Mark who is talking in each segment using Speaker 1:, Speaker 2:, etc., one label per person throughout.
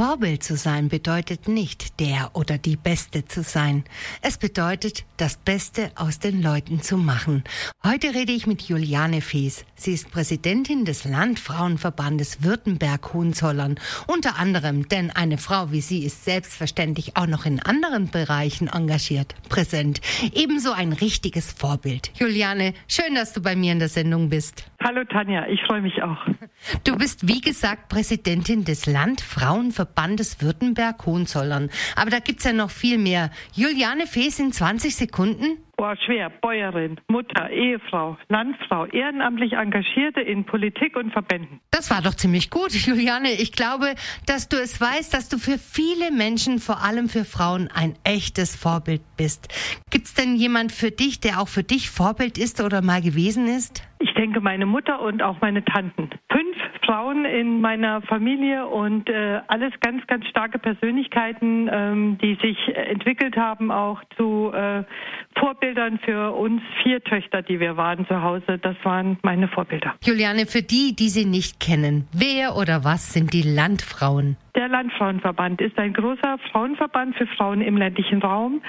Speaker 1: Vorbild zu sein bedeutet nicht der oder die Beste zu sein. Es bedeutet, das Beste aus den Leuten zu machen. Heute rede ich mit Juliane Fees. Sie ist Präsidentin des Landfrauenverbandes Württemberg-Hohenzollern. Unter anderem, denn eine Frau wie sie ist selbstverständlich auch noch in anderen Bereichen engagiert, präsent. Ebenso ein richtiges Vorbild. Juliane, schön, dass du bei mir in der Sendung bist.
Speaker 2: Hallo Tanja, ich freue mich auch.
Speaker 1: Du bist, wie gesagt, Präsidentin des Landfrauenverbandes Württemberg-Hohenzollern. Aber da gibt's ja noch viel mehr. Juliane Fees in 20 Sekunden?
Speaker 2: Boah, schwer. Bäuerin, Mutter, Ehefrau, Landfrau, ehrenamtlich Engagierte in Politik und Verbänden.
Speaker 1: Das war doch ziemlich gut, Juliane. Ich glaube, dass du es weißt, dass du für viele Menschen, vor allem für Frauen, ein echtes Vorbild bist. Gibt's denn jemand für dich, der auch für dich Vorbild ist oder mal gewesen ist?
Speaker 2: Ich denke, meine Mutter und auch meine Tanten. Fünf Frauen in meiner Familie und äh, alles ganz, ganz starke Persönlichkeiten, ähm, die sich entwickelt haben, auch zu äh, Vorbildern für uns vier Töchter, die wir waren zu Hause. Das waren meine Vorbilder.
Speaker 1: Juliane, für die, die sie nicht kennen, wer oder was sind die Landfrauen?
Speaker 2: Der Landfrauenverband ist ein großer Frauenverband für Frauen im ländlichen Raum.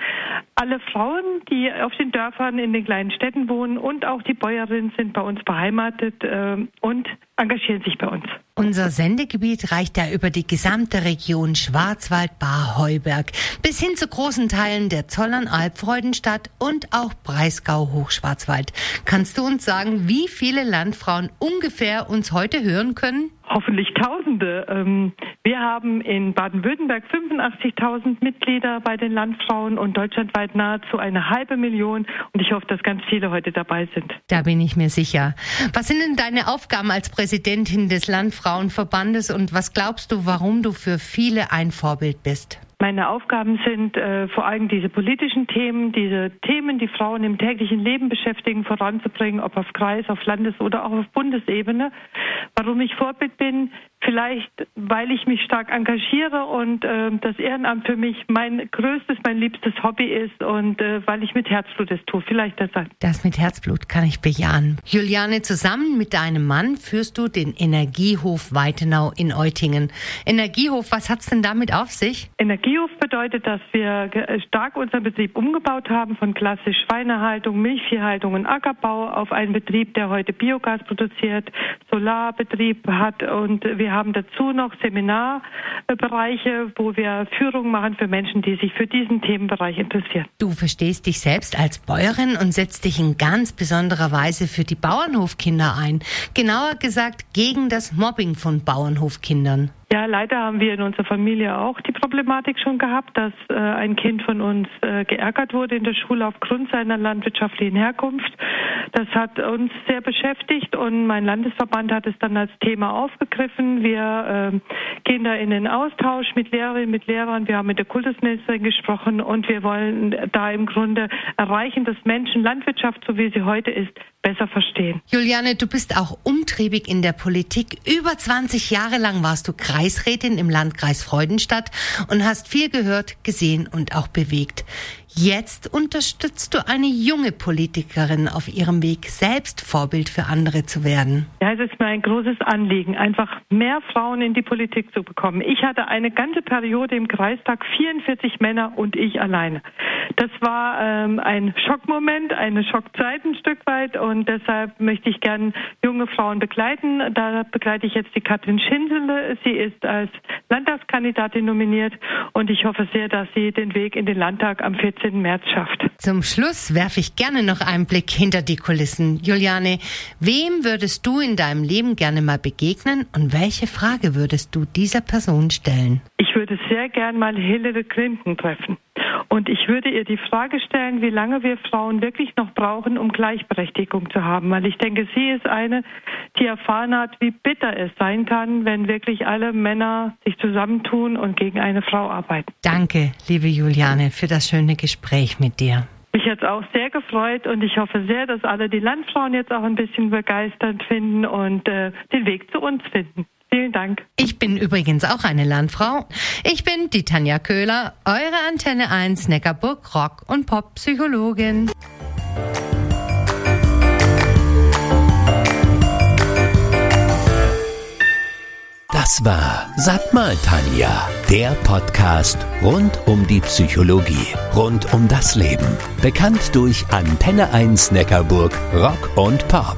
Speaker 2: Alle Frauen, die auf den Dörfern in den kleinen Städten wohnen und auch die Bäuerinnen sind bei uns beheimatet äh, und engagieren sich bei uns.
Speaker 1: Unser Sendegebiet reicht ja über die gesamte Region Schwarzwald-Bar-Heuberg bis hin zu großen Teilen der Zollern-Alb-Freudenstadt und auch Breisgau-Hochschwarzwald. Kannst du uns sagen, wie viele Landfrauen ungefähr uns heute hören können?
Speaker 2: Hoffentlich Tausende. Ähm, wir haben in Baden-Württemberg 85.000 Mitglieder bei den Landfrauen und deutschlandweit nahezu eine halbe Million. Und ich hoffe, dass ganz viele heute dabei sind.
Speaker 1: Da bin ich mir sicher. Was sind denn deine Aufgaben als Präsidentin des Landfrauenverbandes und was glaubst du, warum du für viele ein Vorbild bist?
Speaker 2: Meine Aufgaben sind äh, vor allem diese politischen Themen, diese Themen, die Frauen im täglichen Leben beschäftigen, voranzubringen, ob auf Kreis, auf Landes- oder auch auf Bundesebene. Warum ich Vorbild bin, vielleicht weil ich mich stark engagiere und äh, das Ehrenamt für mich mein größtes, mein liebstes Hobby ist und äh, weil ich mit Herzblut es tue. Vielleicht deshalb.
Speaker 1: Das mit Herzblut kann ich bejahen. Juliane, zusammen mit deinem Mann führst du den Energiehof Weitenau in Eutingen. Energiehof, was hat's denn damit auf sich?
Speaker 2: Energiehof bedeutet, dass wir stark unseren Betrieb umgebaut haben von klassisch Schweinehaltung, Milchviehhaltung und Ackerbau auf einen Betrieb, der heute Biogas produziert, Solarbetrieb hat und wir wir haben dazu noch Seminarbereiche, wo wir Führung machen für Menschen, die sich für diesen Themenbereich interessieren.
Speaker 1: Du verstehst dich selbst als Bäuerin und setzt dich in ganz besonderer Weise für die Bauernhofkinder ein. Genauer gesagt gegen das Mobbing von Bauernhofkindern.
Speaker 2: Ja, leider haben wir in unserer Familie auch die Problematik schon gehabt, dass äh, ein Kind von uns äh, geärgert wurde in der Schule aufgrund seiner landwirtschaftlichen Herkunft. Das hat uns sehr beschäftigt und mein Landesverband hat es dann als Thema aufgegriffen. Wir äh, gehen da in den Austausch mit Lehrerinnen, mit Lehrern. Wir haben mit der Kultusministerin gesprochen und wir wollen da im Grunde erreichen, dass Menschen Landwirtschaft, so wie sie heute ist, besser verstehen.
Speaker 1: Juliane, du bist auch umtriebig in der Politik. Über 20 Jahre lang warst du Kreisrätin im Landkreis Freudenstadt und hast viel gehört, gesehen und auch bewegt. Jetzt unterstützt du eine junge Politikerin auf ihrem Weg, selbst Vorbild für andere zu werden.
Speaker 2: Ja, es ist mir ein großes Anliegen, einfach mehr Frauen in die Politik zu bekommen. Ich hatte eine ganze Periode im Kreistag 44 Männer und ich alleine. Das war ähm, ein Schockmoment, eine Schockzeit ein Stück weit und deshalb möchte ich gern junge Frauen begleiten. Da begleite ich jetzt die Katrin Schindele. Sie ist als Landtagskandidatin nominiert und ich hoffe sehr, dass sie den Weg in den Landtag am 14. März schafft.
Speaker 1: Zum Schluss werfe ich gerne noch einen Blick hinter die Kulissen. Juliane, wem würdest du in deinem Leben gerne mal begegnen und welche Frage würdest du dieser Person stellen?
Speaker 2: Ich würde sehr gern mal Hillary Clinton treffen. Und ich würde ihr die Frage stellen, wie lange wir Frauen wirklich noch brauchen, um Gleichberechtigung zu haben. Weil ich denke, sie ist eine, die erfahren hat, wie bitter es sein kann, wenn wirklich alle Männer sich zusammentun und gegen eine Frau arbeiten.
Speaker 1: Danke, liebe Juliane, für das schöne Gespräch mit dir.
Speaker 2: Mich hat es auch sehr gefreut und ich hoffe sehr, dass alle die Landfrauen jetzt auch ein bisschen begeistert finden und äh, den Weg zu uns finden. Vielen Dank.
Speaker 1: Ich bin übrigens auch eine Landfrau. Ich bin die Tanja Köhler, eure Antenne 1 Neckarburg Rock- und Pop-Psychologin.
Speaker 3: Das war Sag mal Tanja, der Podcast rund um die Psychologie, rund um das Leben. Bekannt durch Antenne 1 Neckarburg Rock und Pop.